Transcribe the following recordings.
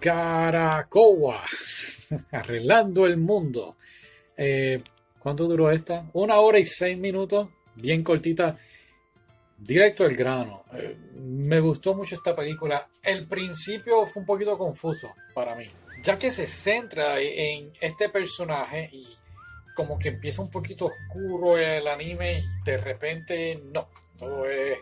Caracoa, arreglando el mundo. Eh, ¿Cuánto duró esta? Una hora y seis minutos, bien cortita, directo al grano. Eh, me gustó mucho esta película. El principio fue un poquito confuso para mí, ya que se centra en este personaje y como que empieza un poquito oscuro el anime y de repente no, todo es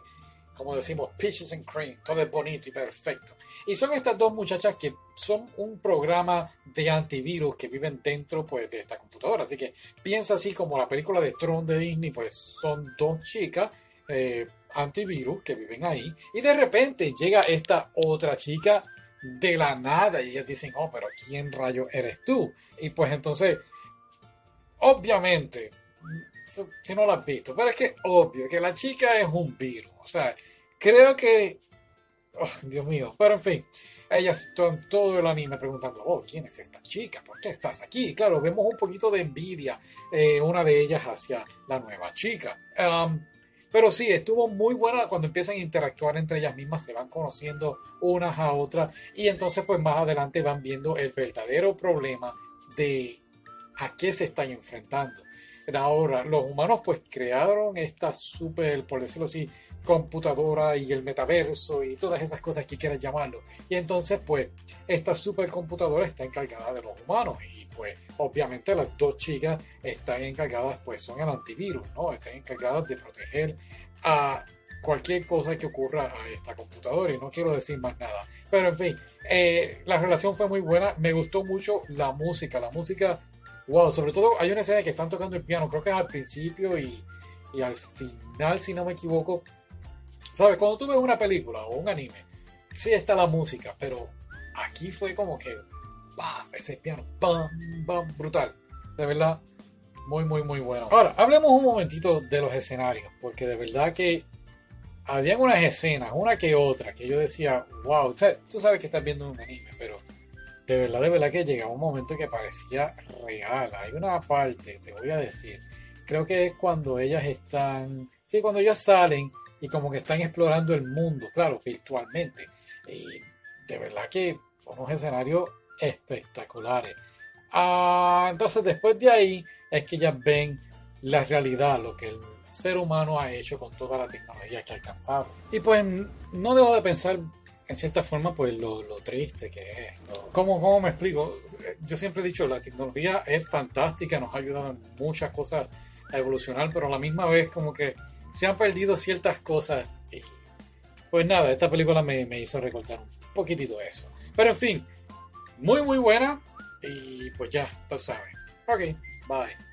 como decimos, peaches and cream, todo es bonito y perfecto. Y son estas dos muchachas que son un programa de antivirus que viven dentro pues, de esta computadora. Así que piensa así como la película de Tron de Disney, pues son dos chicas eh, antivirus que viven ahí. Y de repente llega esta otra chica de la nada y ellas dicen, oh, pero ¿quién rayo eres tú? Y pues entonces, obviamente, si no la has visto, pero es que obvio que la chica es un virus. O sea, creo que. Oh, Dios mío. Pero en fin, ellas están todo el anime preguntando: Oh, ¿quién es esta chica? ¿Por qué estás aquí? claro, vemos un poquito de envidia, eh, una de ellas hacia la nueva chica. Um, pero sí, estuvo muy buena cuando empiezan a interactuar entre ellas mismas, se van conociendo unas a otras y entonces pues más adelante van viendo el verdadero problema de a qué se están enfrentando. Ahora, los humanos pues crearon esta super, por decirlo así, computadora y el metaverso y todas esas cosas que quieras llamarlo. Y entonces pues esta supercomputadora está encargada de los humanos y pues obviamente las dos chicas están encargadas pues son el antivirus, ¿no? Están encargadas de proteger a cualquier cosa que ocurra a esta computadora y no quiero decir más nada. Pero en fin, eh, la relación fue muy buena, me gustó mucho la música, la música Wow, sobre todo hay una escena que están tocando el piano, creo que es al principio y, al final, si no me equivoco. ¿Sabes? Cuando tú ves una película o un anime, sí está la música, pero aquí fue como que, ¡bam! Ese piano, ¡bam! ¡bam! Brutal. De verdad, muy, muy, muy bueno. Ahora, hablemos un momentito de los escenarios, porque de verdad que habían unas escenas, una que otra, que yo decía, wow, tú sabes que estás viendo un anime, pero de verdad, de verdad que llegaba un momento que parecía real. Hay una parte, te voy a decir, creo que es cuando ellas están, sí, cuando ellas salen y como que están explorando el mundo, claro, virtualmente. Y de verdad que unos escenarios espectaculares. Ah, entonces después de ahí es que ellas ven la realidad, lo que el ser humano ha hecho con toda la tecnología que ha alcanzado. Y pues no dejo de pensar en cierta forma, pues lo, triste que es. ¿Cómo, ¿Cómo, me explico? Yo siempre he dicho, la tecnología es fantástica, nos ha ayudado en muchas cosas a evolucionar, pero a la misma vez como que se han perdido ciertas cosas. Y, pues nada, esta película me, me hizo recordar un poquitito eso. Pero en fin, muy muy buena y pues ya, tú sabes. Ok, bye.